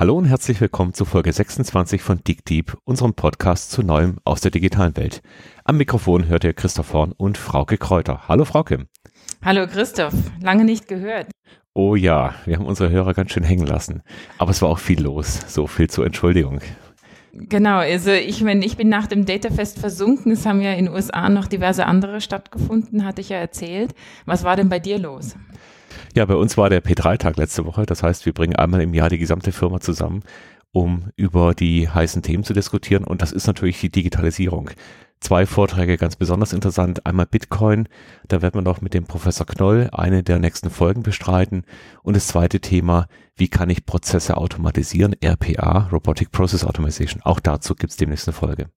Hallo und herzlich willkommen zu Folge 26 von Dig Deep, unserem Podcast zu Neuem aus der digitalen Welt. Am Mikrofon hört ihr Christoph Horn und Frauke Kräuter. Hallo Frauke. Hallo Christoph, lange nicht gehört. Oh ja, wir haben unsere Hörer ganz schön hängen lassen. Aber es war auch viel los, so viel zur Entschuldigung. Genau, also ich, mein, ich bin nach dem Datafest versunken. Es haben ja in den USA noch diverse andere stattgefunden, hatte ich ja erzählt. Was war denn bei dir los? Ja, bei uns war der P3-Tag letzte Woche. Das heißt, wir bringen einmal im Jahr die gesamte Firma zusammen, um über die heißen Themen zu diskutieren. Und das ist natürlich die Digitalisierung. Zwei Vorträge ganz besonders interessant. Einmal Bitcoin, da werden wir noch mit dem Professor Knoll eine der nächsten Folgen bestreiten. Und das zweite Thema, wie kann ich Prozesse automatisieren? RPA, Robotic Process Automation. Auch dazu gibt es demnächst eine Folge.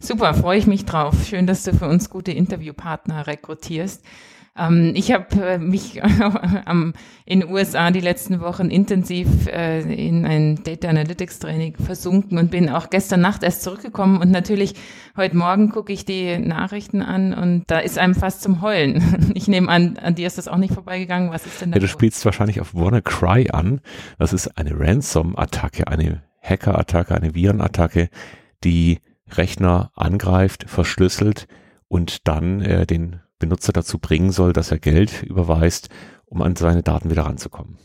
Super, freue ich mich drauf. Schön, dass du für uns gute Interviewpartner rekrutierst. Ähm, ich habe äh, mich in den USA die letzten Wochen intensiv äh, in ein Data Analytics Training versunken und bin auch gestern Nacht erst zurückgekommen und natürlich heute Morgen gucke ich die Nachrichten an und da ist einem fast zum Heulen. Ich nehme an, an dir ist das auch nicht vorbeigegangen. Was ist denn da? Ja, du spielst wahrscheinlich auf WannaCry an. Das ist eine Ransom-Attacke, eine Hacker-Attacke, eine Viren-Attacke, die Rechner angreift, verschlüsselt und dann äh, den Benutzer dazu bringen soll, dass er Geld überweist, um an seine Daten wieder ranzukommen.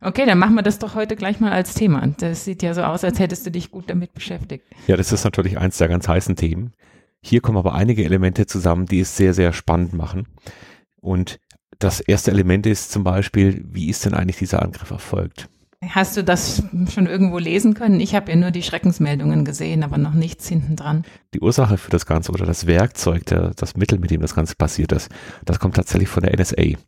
Okay, dann machen wir das doch heute gleich mal als Thema. Das sieht ja so aus, als hättest du dich gut damit beschäftigt. Ja, das ist natürlich eins der ganz heißen Themen. Hier kommen aber einige Elemente zusammen, die es sehr, sehr spannend machen. Und das erste Element ist zum Beispiel, wie ist denn eigentlich dieser Angriff erfolgt? Hast du das schon irgendwo lesen können? Ich habe ja nur die Schreckensmeldungen gesehen, aber noch nichts hinten dran. Die Ursache für das Ganze oder das Werkzeug, der, das Mittel, mit dem das Ganze passiert ist, das kommt tatsächlich von der NSA.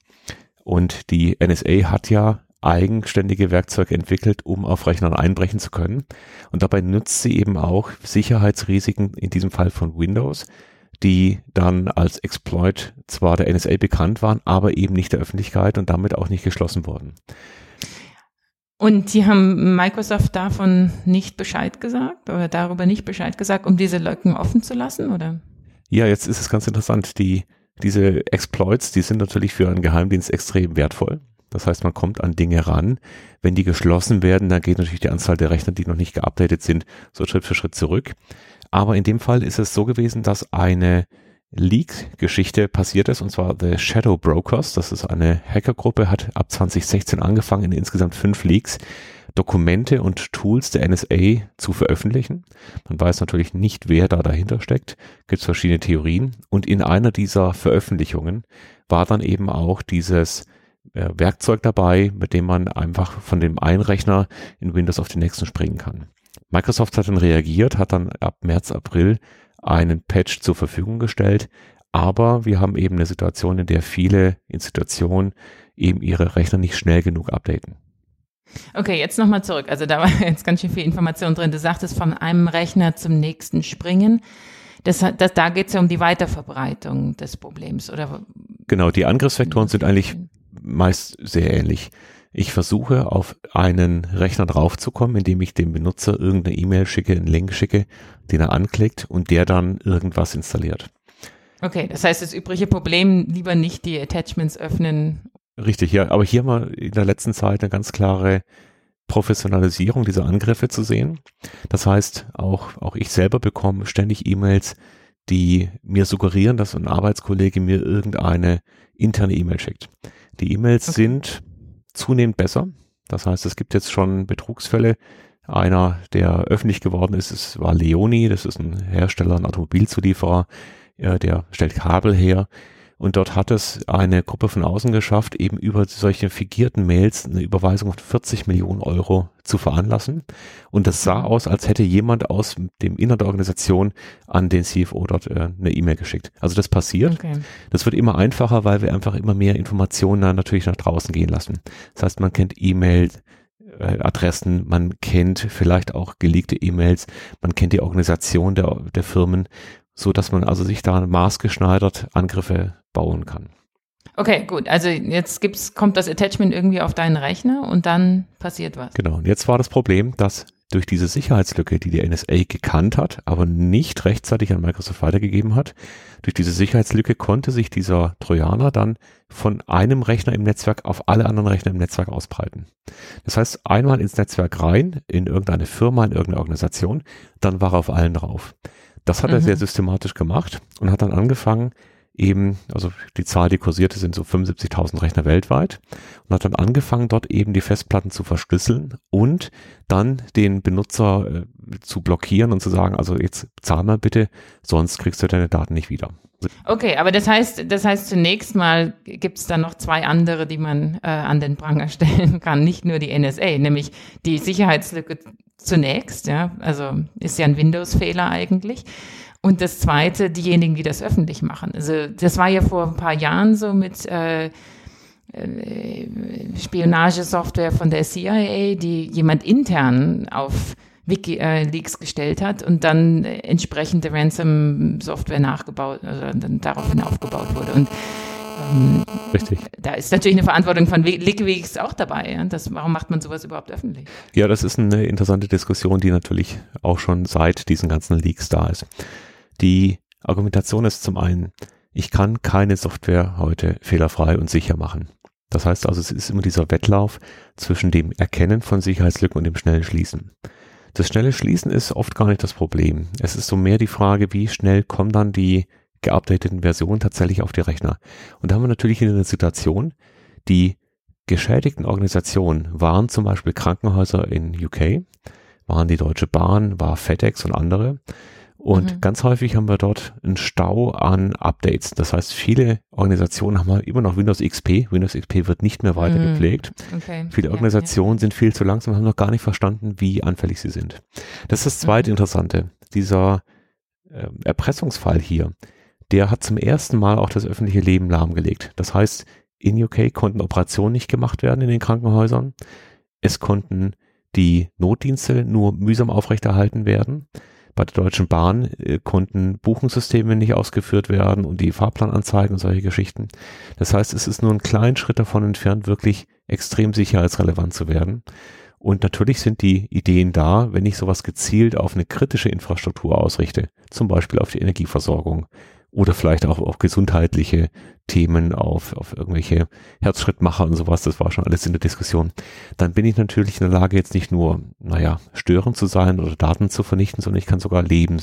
Und die NSA hat ja eigenständige Werkzeuge entwickelt, um auf Rechnern einbrechen zu können. Und dabei nutzt sie eben auch Sicherheitsrisiken, in diesem Fall von Windows, die dann als Exploit zwar der NSA bekannt waren, aber eben nicht der Öffentlichkeit und damit auch nicht geschlossen wurden. Und die haben Microsoft davon nicht Bescheid gesagt oder darüber nicht Bescheid gesagt, um diese Lücken offen zu lassen, oder? Ja, jetzt ist es ganz interessant. Die, diese Exploits, die sind natürlich für einen Geheimdienst extrem wertvoll. Das heißt, man kommt an Dinge ran. Wenn die geschlossen werden, dann geht natürlich die Anzahl der Rechner, die noch nicht geupdatet sind, so Schritt für Schritt zurück. Aber in dem Fall ist es so gewesen, dass eine Leak-Geschichte passiert ist, und zwar The Shadow Brokers. Das ist eine Hackergruppe, hat ab 2016 angefangen, in insgesamt fünf Leaks Dokumente und Tools der NSA zu veröffentlichen. Man weiß natürlich nicht, wer da dahinter steckt. Gibt es verschiedene Theorien. Und in einer dieser Veröffentlichungen war dann eben auch dieses äh, Werkzeug dabei, mit dem man einfach von dem einen Rechner in Windows auf den nächsten springen kann. Microsoft hat dann reagiert, hat dann ab März, April einen Patch zur Verfügung gestellt. Aber wir haben eben eine Situation, in der viele Institutionen eben ihre Rechner nicht schnell genug updaten. Okay, jetzt nochmal zurück. Also da war jetzt ganz schön viel Information drin. Du sagtest, von einem Rechner zum nächsten springen. Das, das, da geht es ja um die Weiterverbreitung des Problems, oder? Genau, die Angriffsvektoren sind eigentlich meist sehr ähnlich. Ich versuche auf einen Rechner draufzukommen, indem ich dem Benutzer irgendeine E-Mail schicke, einen Link schicke, den er anklickt und der dann irgendwas installiert. Okay, das heißt, das übrige Problem, lieber nicht die Attachments öffnen. Richtig, ja, aber hier mal in der letzten Zeit eine ganz klare Professionalisierung dieser Angriffe zu sehen. Das heißt, auch, auch ich selber bekomme ständig E-Mails, die mir suggerieren, dass ein Arbeitskollege mir irgendeine interne E-Mail schickt. Die E-Mails okay. sind zunehmend besser. Das heißt, es gibt jetzt schon Betrugsfälle. Einer, der öffentlich geworden ist, es war Leoni, das ist ein Hersteller, ein Automobilzulieferer, äh, der stellt Kabel her. Und dort hat es eine Gruppe von außen geschafft, eben über solche figierten Mails eine Überweisung von 40 Millionen Euro zu veranlassen. Und das sah aus, als hätte jemand aus dem Innern der Organisation an den CFO dort äh, eine E-Mail geschickt. Also das passiert. Okay. Das wird immer einfacher, weil wir einfach immer mehr Informationen dann natürlich nach draußen gehen lassen. Das heißt, man kennt E-Mail, äh, Adressen, man kennt vielleicht auch geleakte E-Mails, man kennt die Organisation der, der Firmen, so dass man also sich da maßgeschneidert Angriffe bauen kann. Okay, gut. Also jetzt gibt's, kommt das Attachment irgendwie auf deinen Rechner und dann passiert was. Genau. Und jetzt war das Problem, dass durch diese Sicherheitslücke, die die NSA gekannt hat, aber nicht rechtzeitig an Microsoft weitergegeben hat, durch diese Sicherheitslücke konnte sich dieser Trojaner dann von einem Rechner im Netzwerk auf alle anderen Rechner im Netzwerk ausbreiten. Das heißt, einmal ins Netzwerk rein, in irgendeine Firma, in irgendeine Organisation, dann war er auf allen drauf. Das hat mhm. er sehr systematisch gemacht und hat dann angefangen, eben, also die Zahl, die kursierte, sind so 75.000 Rechner weltweit und hat dann angefangen, dort eben die Festplatten zu verschlüsseln und dann den Benutzer äh, zu blockieren und zu sagen, also jetzt zahl mal bitte, sonst kriegst du deine Daten nicht wieder. Okay, aber das heißt, das heißt zunächst mal gibt es da noch zwei andere, die man äh, an den Pranger stellen kann, nicht nur die NSA, nämlich die Sicherheitslücke zunächst, ja, also ist ja ein Windows-Fehler eigentlich. Und das Zweite, diejenigen, die das öffentlich machen. Also das war ja vor ein paar Jahren so mit äh, äh, Spionagesoftware von der CIA, die jemand intern auf WikiLeaks äh, gestellt hat und dann entsprechende Ransom-Software nachgebaut, also dann daraufhin aufgebaut wurde. Und ähm, Richtig. Da ist natürlich eine Verantwortung von WikiLeaks auch dabei. Ja? Das, warum macht man sowas überhaupt öffentlich? Ja, das ist eine interessante Diskussion, die natürlich auch schon seit diesen ganzen Leaks da ist. Die Argumentation ist zum einen, ich kann keine Software heute fehlerfrei und sicher machen. Das heißt also, es ist immer dieser Wettlauf zwischen dem Erkennen von Sicherheitslücken und dem schnellen Schließen. Das schnelle Schließen ist oft gar nicht das Problem. Es ist so mehr die Frage, wie schnell kommen dann die geupdateten Versionen tatsächlich auf die Rechner. Und da haben wir natürlich eine Situation, die geschädigten Organisationen waren zum Beispiel Krankenhäuser in UK, waren die Deutsche Bahn, war FedEx und andere. Und mhm. ganz häufig haben wir dort einen Stau an Updates. Das heißt, viele Organisationen haben immer noch Windows XP. Windows XP wird nicht mehr weiter mhm. gepflegt. Okay. Viele Organisationen ja. sind viel zu langsam, haben noch gar nicht verstanden, wie anfällig sie sind. Das ist das zweite mhm. Interessante. Dieser äh, Erpressungsfall hier, der hat zum ersten Mal auch das öffentliche Leben lahmgelegt. Das heißt, in UK konnten Operationen nicht gemacht werden in den Krankenhäusern. Es konnten die Notdienste nur mühsam aufrechterhalten werden. Bei der Deutschen Bahn äh, konnten Buchungssysteme nicht ausgeführt werden und die Fahrplananzeigen und solche Geschichten. Das heißt, es ist nur ein kleiner Schritt davon entfernt, wirklich extrem sicherheitsrelevant zu werden. Und natürlich sind die Ideen da, wenn ich sowas gezielt auf eine kritische Infrastruktur ausrichte, zum Beispiel auf die Energieversorgung, oder vielleicht auch auf gesundheitliche Themen, auf, auf irgendwelche Herzschrittmacher und sowas, das war schon alles in der Diskussion, dann bin ich natürlich in der Lage, jetzt nicht nur, naja, störend zu sein oder Daten zu vernichten, sondern ich kann sogar Leben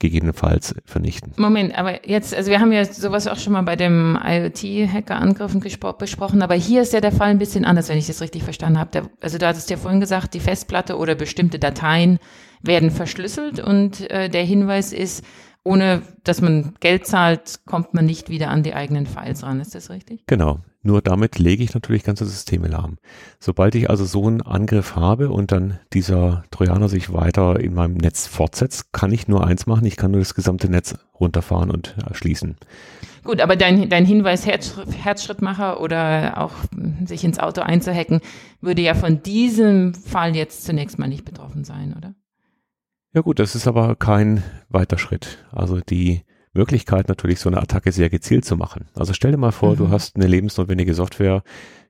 gegebenenfalls vernichten. Moment, aber jetzt, also wir haben ja sowas auch schon mal bei dem IoT-Hacker-Angriffen besprochen, aber hier ist ja der Fall ein bisschen anders, wenn ich das richtig verstanden habe. Der, also du hattest ja vorhin gesagt, die Festplatte oder bestimmte Dateien werden verschlüsselt und äh, der Hinweis ist, ohne dass man Geld zahlt, kommt man nicht wieder an die eigenen Files ran. Ist das richtig? Genau. Nur damit lege ich natürlich ganze Systeme lahm. Sobald ich also so einen Angriff habe und dann dieser Trojaner sich weiter in meinem Netz fortsetzt, kann ich nur eins machen. Ich kann nur das gesamte Netz runterfahren und schließen. Gut, aber dein, dein Hinweis Herzschrittmacher oder auch sich ins Auto einzuhacken, würde ja von diesem Fall jetzt zunächst mal nicht betroffen sein, oder? Ja gut, das ist aber kein weiter Schritt. Also die Möglichkeit natürlich so eine Attacke sehr gezielt zu machen. Also stell dir mal vor, mhm. du hast eine lebensnotwendige Software,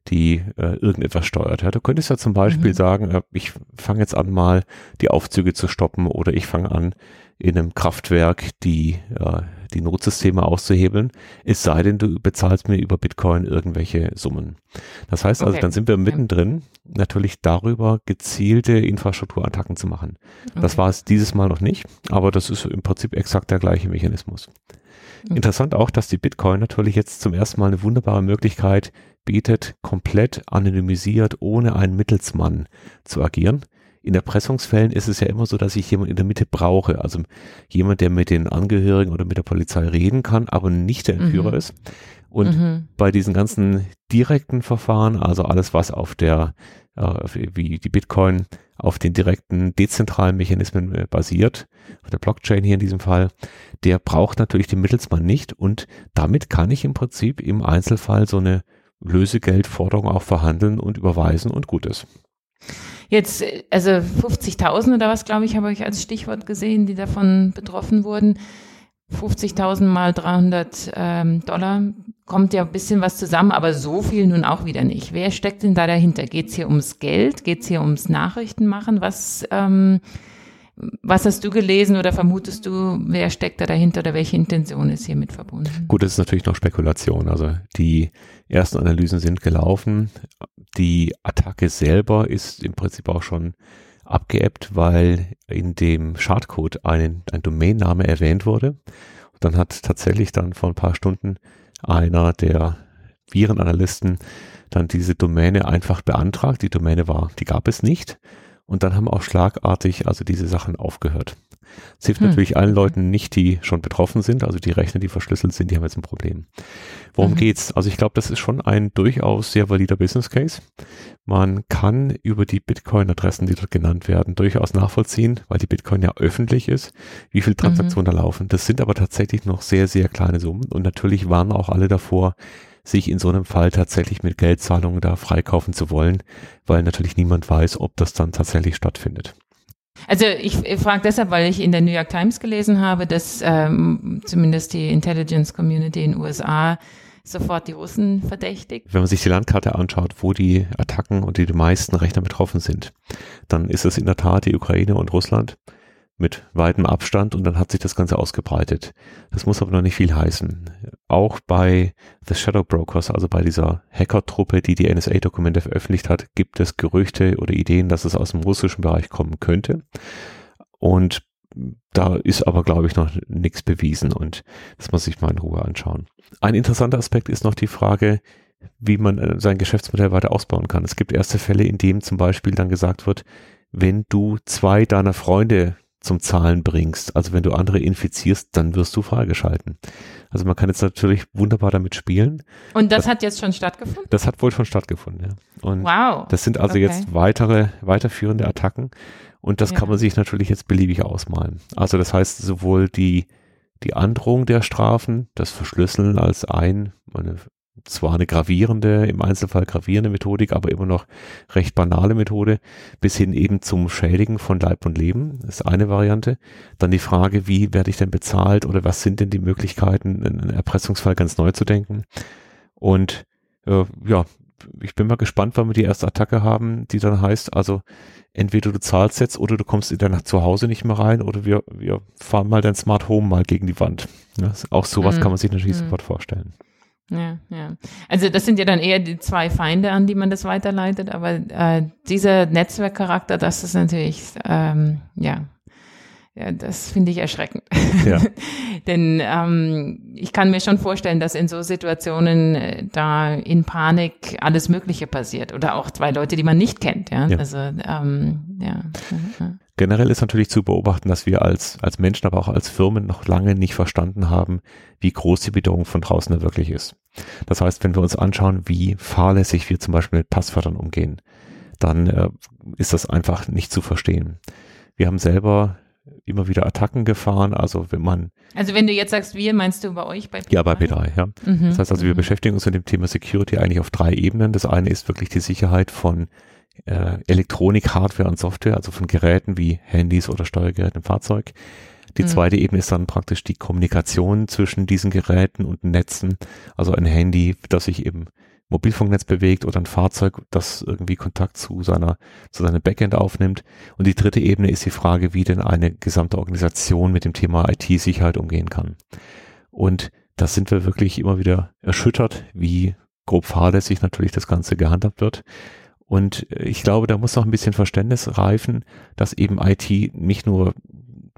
die äh, irgendetwas steuert. Ja, du könntest ja zum Beispiel mhm. sagen, äh, ich fange jetzt an mal die Aufzüge zu stoppen oder ich fange an in einem Kraftwerk die, äh, die Notsysteme auszuhebeln, es sei denn, du bezahlst mir über Bitcoin irgendwelche Summen. Das heißt also, okay. dann sind wir mittendrin, natürlich darüber gezielte Infrastrukturattacken zu machen. Okay. Das war es dieses Mal noch nicht, aber das ist im Prinzip exakt der gleiche Mechanismus. Mhm. Interessant auch, dass die Bitcoin natürlich jetzt zum ersten Mal eine wunderbare Möglichkeit bietet, komplett anonymisiert, ohne einen Mittelsmann zu agieren in Erpressungsfällen ist es ja immer so, dass ich jemanden in der Mitte brauche. Also jemand, der mit den Angehörigen oder mit der Polizei reden kann, aber nicht der Entführer mhm. ist. Und mhm. bei diesen ganzen direkten Verfahren, also alles, was auf der, äh, wie die Bitcoin auf den direkten dezentralen Mechanismen äh, basiert, auf der Blockchain hier in diesem Fall, der braucht natürlich den Mittelsmann nicht und damit kann ich im Prinzip im Einzelfall so eine Lösegeldforderung auch verhandeln und überweisen und gut ist. Jetzt, also 50.000 oder was, glaube ich, habe ich als Stichwort gesehen, die davon betroffen wurden. 50.000 mal 300 ähm, Dollar kommt ja ein bisschen was zusammen, aber so viel nun auch wieder nicht. Wer steckt denn da dahinter? Geht es hier ums Geld? Geht es hier ums Nachrichtenmachen? Was, ähm, was hast du gelesen oder vermutest du, wer steckt da dahinter oder welche Intention ist hiermit verbunden? Gut, das ist natürlich noch Spekulation. Also die ersten Analysen sind gelaufen. Die Attacke selber ist im Prinzip auch schon abgeebbt, weil in dem Schadcode ein, ein Domainname erwähnt wurde. Und dann hat tatsächlich dann vor ein paar Stunden einer der Virenanalysten dann diese Domäne einfach beantragt. Die Domäne war, die gab es nicht. Und dann haben auch schlagartig also diese Sachen aufgehört. Es hilft hm. natürlich allen Leuten nicht, die schon betroffen sind, also die Rechner, die verschlüsselt sind, die haben jetzt ein Problem. Worum mhm. geht's? Also ich glaube, das ist schon ein durchaus sehr valider Business Case. Man kann über die Bitcoin-Adressen, die dort genannt werden, durchaus nachvollziehen, weil die Bitcoin ja öffentlich ist, wie viele Transaktionen mhm. da laufen. Das sind aber tatsächlich noch sehr, sehr kleine Summen und natürlich waren auch alle davor, sich in so einem Fall tatsächlich mit Geldzahlungen da freikaufen zu wollen, weil natürlich niemand weiß, ob das dann tatsächlich stattfindet. Also ich, frage deshalb, weil ich in der New York Times gelesen habe, dass ähm, zumindest die Intelligence Community in den USA sofort die Russen verdächtigt. Wenn man sich die Landkarte anschaut, wo die Attacken und die, die meisten Rechner betroffen sind, dann ist es in der Tat die Ukraine und Russland mit weitem Abstand und dann hat sich das Ganze ausgebreitet. Das muss aber noch nicht viel heißen. Auch bei The Shadow Brokers, also bei dieser Hacker-Truppe, die die NSA-Dokumente veröffentlicht hat, gibt es Gerüchte oder Ideen, dass es aus dem russischen Bereich kommen könnte. Und da ist aber, glaube ich, noch nichts bewiesen und das muss ich mal in Ruhe anschauen. Ein interessanter Aspekt ist noch die Frage, wie man äh, sein Geschäftsmodell weiter ausbauen kann. Es gibt erste Fälle, in denen zum Beispiel dann gesagt wird, wenn du zwei deiner Freunde zum Zahlen bringst. Also wenn du andere infizierst, dann wirst du freigeschalten. Also man kann jetzt natürlich wunderbar damit spielen. Und das, das hat jetzt schon stattgefunden? Das hat wohl schon stattgefunden, ja. Und wow. Das sind also okay. jetzt weitere, weiterführende Attacken. Und das ja. kann man sich natürlich jetzt beliebig ausmalen. Also das heißt sowohl die, die Androhung der Strafen, das Verschlüsseln als ein, eine zwar eine gravierende, im Einzelfall gravierende Methodik, aber immer noch recht banale Methode, bis hin eben zum Schädigen von Leib und Leben, das ist eine Variante. Dann die Frage, wie werde ich denn bezahlt oder was sind denn die Möglichkeiten, einen Erpressungsfall ganz neu zu denken. Und äh, ja, ich bin mal gespannt, wann wir die erste Attacke haben, die dann heißt, also entweder du zahlst jetzt oder du kommst in der Nacht zu Hause nicht mehr rein oder wir, wir fahren mal dein Smart Home mal gegen die Wand. Ja, auch sowas mhm. kann man sich natürlich mhm. sofort vorstellen. Ja, ja. Also das sind ja dann eher die zwei Feinde, an die man das weiterleitet, aber äh, dieser Netzwerkcharakter, das ist natürlich, ähm, ja, ja, das finde ich erschreckend. Ja. Denn ähm, ich kann mir schon vorstellen, dass in so Situationen äh, da in Panik alles Mögliche passiert oder auch zwei Leute, die man nicht kennt. Ja, ja. also ähm, ja. Generell ist natürlich zu beobachten, dass wir als, als Menschen, aber auch als Firmen noch lange nicht verstanden haben, wie groß die Bedrohung von draußen da wirklich ist. Das heißt, wenn wir uns anschauen, wie fahrlässig wir zum Beispiel mit Passwörtern umgehen, dann äh, ist das einfach nicht zu verstehen. Wir haben selber immer wieder Attacken gefahren, also wenn man Also wenn du jetzt sagst wir, meinst du bei euch bei P3? Ja, bei P3, ja. Mhm. Das heißt also, wir mhm. beschäftigen uns mit dem Thema Security eigentlich auf drei Ebenen. Das eine ist wirklich die Sicherheit von äh, Elektronik, Hardware und Software, also von Geräten wie Handys oder Steuergeräten im Fahrzeug. Die mhm. zweite Ebene ist dann praktisch die Kommunikation zwischen diesen Geräten und Netzen, also ein Handy, das sich im Mobilfunknetz bewegt oder ein Fahrzeug, das irgendwie Kontakt zu seiner, zu seinem Backend aufnimmt. Und die dritte Ebene ist die Frage, wie denn eine gesamte Organisation mit dem Thema IT-Sicherheit umgehen kann. Und da sind wir wirklich immer wieder erschüttert, wie grob fahrlässig natürlich das Ganze gehandhabt wird. Und äh, ich glaube, da muss noch ein bisschen Verständnis reifen, dass eben IT nicht nur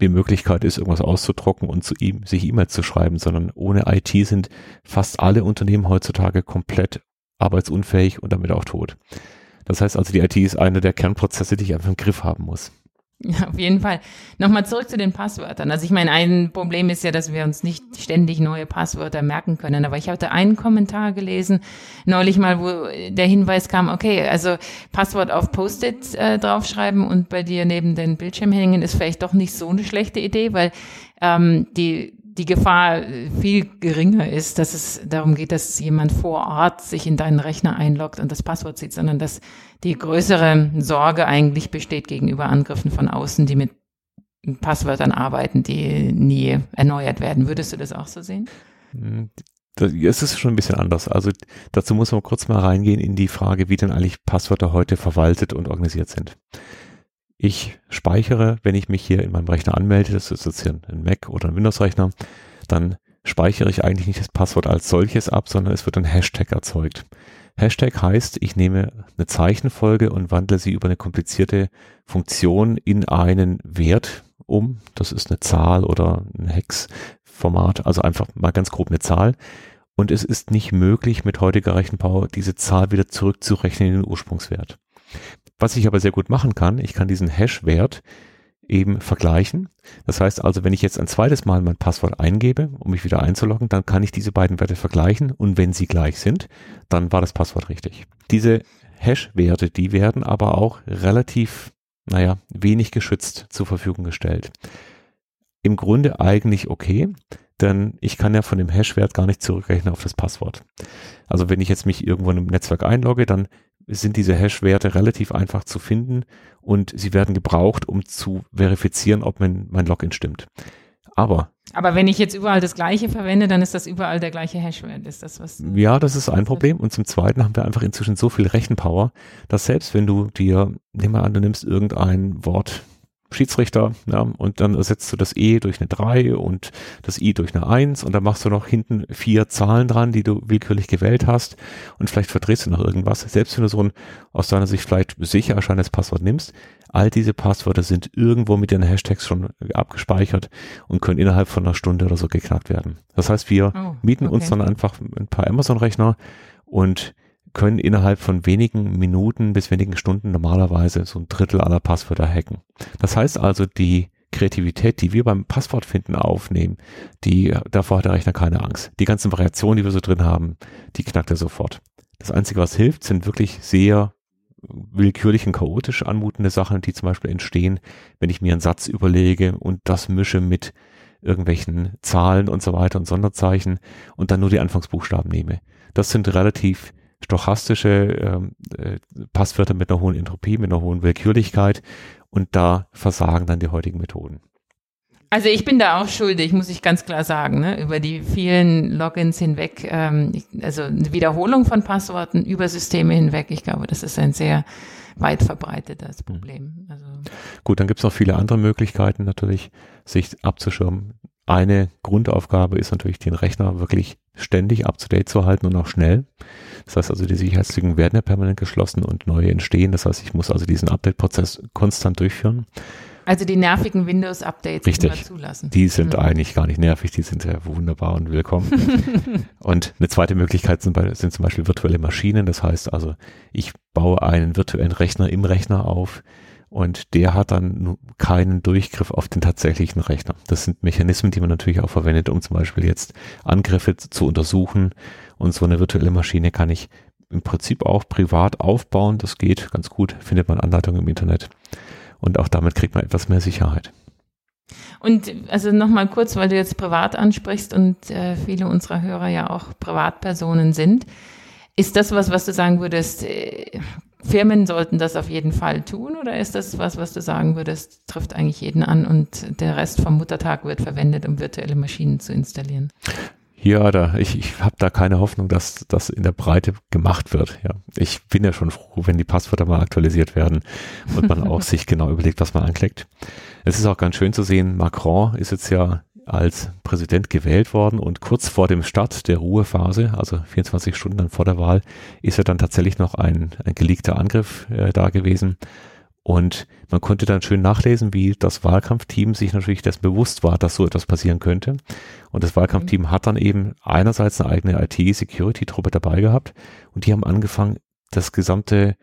die Möglichkeit ist, irgendwas auszudrucken und zu ihm, sich E-Mails zu schreiben, sondern ohne IT sind fast alle Unternehmen heutzutage komplett arbeitsunfähig und damit auch tot. Das heißt also, die IT ist einer der Kernprozesse, die ich einfach im Griff haben muss. Ja, auf jeden Fall. Nochmal zurück zu den Passwörtern. Also ich meine, ein Problem ist ja, dass wir uns nicht ständig neue Passwörter merken können. Aber ich hatte einen Kommentar gelesen, neulich mal, wo der Hinweis kam, okay, also Passwort auf Post-it äh, draufschreiben und bei dir neben den Bildschirm hängen ist vielleicht doch nicht so eine schlechte Idee, weil ähm, die die Gefahr äh, viel geringer ist, dass es darum geht, dass jemand vor Ort sich in deinen Rechner einloggt und das Passwort sieht, sondern dass die größere Sorge eigentlich besteht gegenüber Angriffen von außen, die mit Passwörtern arbeiten, die nie erneuert werden. Würdest du das auch so sehen? Hm, es ist schon ein bisschen anders. Also dazu muss man kurz mal reingehen in die Frage, wie denn eigentlich Passwörter heute verwaltet und organisiert sind. Ich speichere, wenn ich mich hier in meinem Rechner anmelde, das ist jetzt hier ein Mac oder ein Windows-Rechner, dann speichere ich eigentlich nicht das Passwort als solches ab, sondern es wird ein Hashtag erzeugt. Hashtag heißt, ich nehme eine Zeichenfolge und wandle sie über eine komplizierte Funktion in einen Wert um. Das ist eine Zahl oder ein Hex-Format, also einfach mal ganz grob eine Zahl. Und es ist nicht möglich, mit heutiger Rechenpower diese Zahl wieder zurückzurechnen in den Ursprungswert. Was ich aber sehr gut machen kann, ich kann diesen Hash-Wert eben vergleichen. Das heißt also, wenn ich jetzt ein zweites Mal mein Passwort eingebe, um mich wieder einzuloggen, dann kann ich diese beiden Werte vergleichen und wenn sie gleich sind, dann war das Passwort richtig. Diese Hash-Werte, die werden aber auch relativ, naja, wenig geschützt zur Verfügung gestellt. Im Grunde eigentlich okay, denn ich kann ja von dem Hash-Wert gar nicht zurückrechnen auf das Passwort. Also wenn ich jetzt mich irgendwo in einem Netzwerk einlogge, dann sind diese Hash-Werte relativ einfach zu finden und sie werden gebraucht, um zu verifizieren, ob mein, mein Login stimmt. Aber aber wenn ich jetzt überall das Gleiche verwende, dann ist das überall der gleiche Hashwert. Ist das was? Ja, das ist ein Problem. Und zum Zweiten haben wir einfach inzwischen so viel Rechenpower, dass selbst wenn du dir, nehmen wir an, du nimmst irgendein Wort, Schiedsrichter, ja, und dann ersetzt du das E durch eine 3 und das I durch eine 1 und dann machst du noch hinten vier Zahlen dran, die du willkürlich gewählt hast und vielleicht verdrehst du noch irgendwas. Selbst wenn du so ein aus deiner Sicht vielleicht sicher erscheinendes Passwort nimmst, all diese Passwörter sind irgendwo mit den Hashtags schon abgespeichert und können innerhalb von einer Stunde oder so geknackt werden. Das heißt, wir oh, mieten okay. uns dann einfach ein paar Amazon-Rechner und können innerhalb von wenigen Minuten bis wenigen Stunden normalerweise so ein Drittel aller Passwörter hacken. Das heißt also, die Kreativität, die wir beim Passwortfinden aufnehmen, die, davor hat der Rechner keine Angst. Die ganzen Variationen, die wir so drin haben, die knackt er sofort. Das Einzige, was hilft, sind wirklich sehr willkürlich und chaotisch anmutende Sachen, die zum Beispiel entstehen, wenn ich mir einen Satz überlege und das mische mit irgendwelchen Zahlen und so weiter und Sonderzeichen und dann nur die Anfangsbuchstaben nehme. Das sind relativ stochastische ähm, äh, Passwörter mit einer hohen Entropie, mit einer hohen Willkürlichkeit und da versagen dann die heutigen Methoden. Also ich bin da auch schuldig, muss ich ganz klar sagen, ne? über die vielen Logins hinweg, ähm, also eine Wiederholung von Passworten über Systeme hinweg. Ich glaube, das ist ein sehr weit verbreitetes hm. Problem. Also Gut, dann gibt es noch viele andere Möglichkeiten natürlich, sich abzuschirmen. Eine Grundaufgabe ist natürlich, den Rechner wirklich ständig up-to-date zu halten und auch schnell. Das heißt also, die Sicherheitslücken werden ja permanent geschlossen und neue entstehen. Das heißt, ich muss also diesen Update-Prozess konstant durchführen. Also die nervigen Windows-Updates Richtig. zulassen. Die sind mhm. eigentlich gar nicht nervig, die sind ja wunderbar und willkommen. und eine zweite Möglichkeit sind, sind zum Beispiel virtuelle Maschinen. Das heißt also, ich baue einen virtuellen Rechner im Rechner auf, und der hat dann keinen Durchgriff auf den tatsächlichen Rechner. Das sind Mechanismen, die man natürlich auch verwendet, um zum Beispiel jetzt Angriffe zu untersuchen. Und so eine virtuelle Maschine kann ich im Prinzip auch privat aufbauen. Das geht ganz gut, findet man Anleitungen im Internet. Und auch damit kriegt man etwas mehr Sicherheit. Und also nochmal kurz, weil du jetzt privat ansprichst und äh, viele unserer Hörer ja auch Privatpersonen sind. Ist das was, was du sagen würdest, äh, Firmen sollten das auf jeden Fall tun oder ist das was, was du sagen würdest, trifft eigentlich jeden an und der Rest vom Muttertag wird verwendet, um virtuelle Maschinen zu installieren? Ja, da, ich, ich habe da keine Hoffnung, dass das in der Breite gemacht wird. Ja, ich bin ja schon froh, wenn die Passwörter mal aktualisiert werden und man auch sich genau überlegt, was man anklickt. Es ist auch ganz schön zu sehen, Macron ist jetzt ja als Präsident gewählt worden und kurz vor dem Start der Ruhephase, also 24 Stunden dann vor der Wahl, ist ja dann tatsächlich noch ein, ein geleakter Angriff äh, da gewesen. Und man konnte dann schön nachlesen, wie das Wahlkampfteam sich natürlich dessen bewusst war, dass so etwas passieren könnte. Und das Wahlkampfteam hat dann eben einerseits eine eigene IT-Security-Truppe dabei gehabt und die haben angefangen, das gesamte,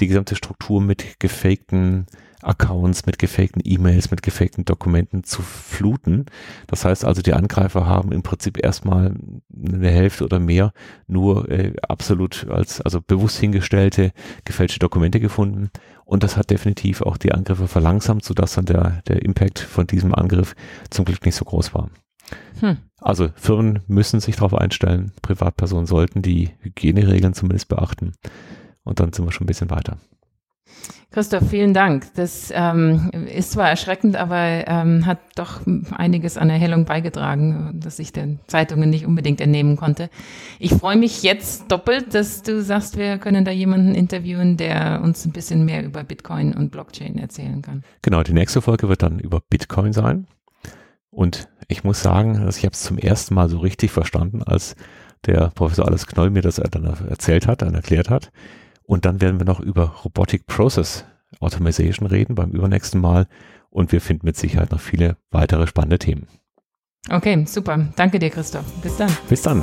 die gesamte Struktur mit gefakten Accounts, mit gefakten E-Mails, mit gefakten Dokumenten zu fluten. Das heißt also, die Angreifer haben im Prinzip erstmal eine Hälfte oder mehr nur äh, absolut als, also bewusst hingestellte, gefälschte Dokumente gefunden. Und das hat definitiv auch die Angriffe verlangsamt, sodass dann der, der Impact von diesem Angriff zum Glück nicht so groß war. Hm. Also Firmen müssen sich darauf einstellen, Privatpersonen sollten die Hygieneregeln zumindest beachten. Und dann sind wir schon ein bisschen weiter. Christoph, vielen Dank. Das ähm, ist zwar erschreckend, aber ähm, hat doch einiges an Erhellung beigetragen, dass ich den Zeitungen nicht unbedingt entnehmen konnte. Ich freue mich jetzt doppelt, dass du sagst, wir können da jemanden interviewen, der uns ein bisschen mehr über Bitcoin und Blockchain erzählen kann. Genau, die nächste Folge wird dann über Bitcoin sein. Und ich muss sagen, dass ich habe es zum ersten Mal so richtig verstanden, als der Professor Alles Knoll mir das dann erzählt hat, dann erklärt hat. Und dann werden wir noch über Robotic Process Automation reden beim übernächsten Mal. Und wir finden mit Sicherheit noch viele weitere spannende Themen. Okay, super. Danke dir, Christoph. Bis dann. Bis dann.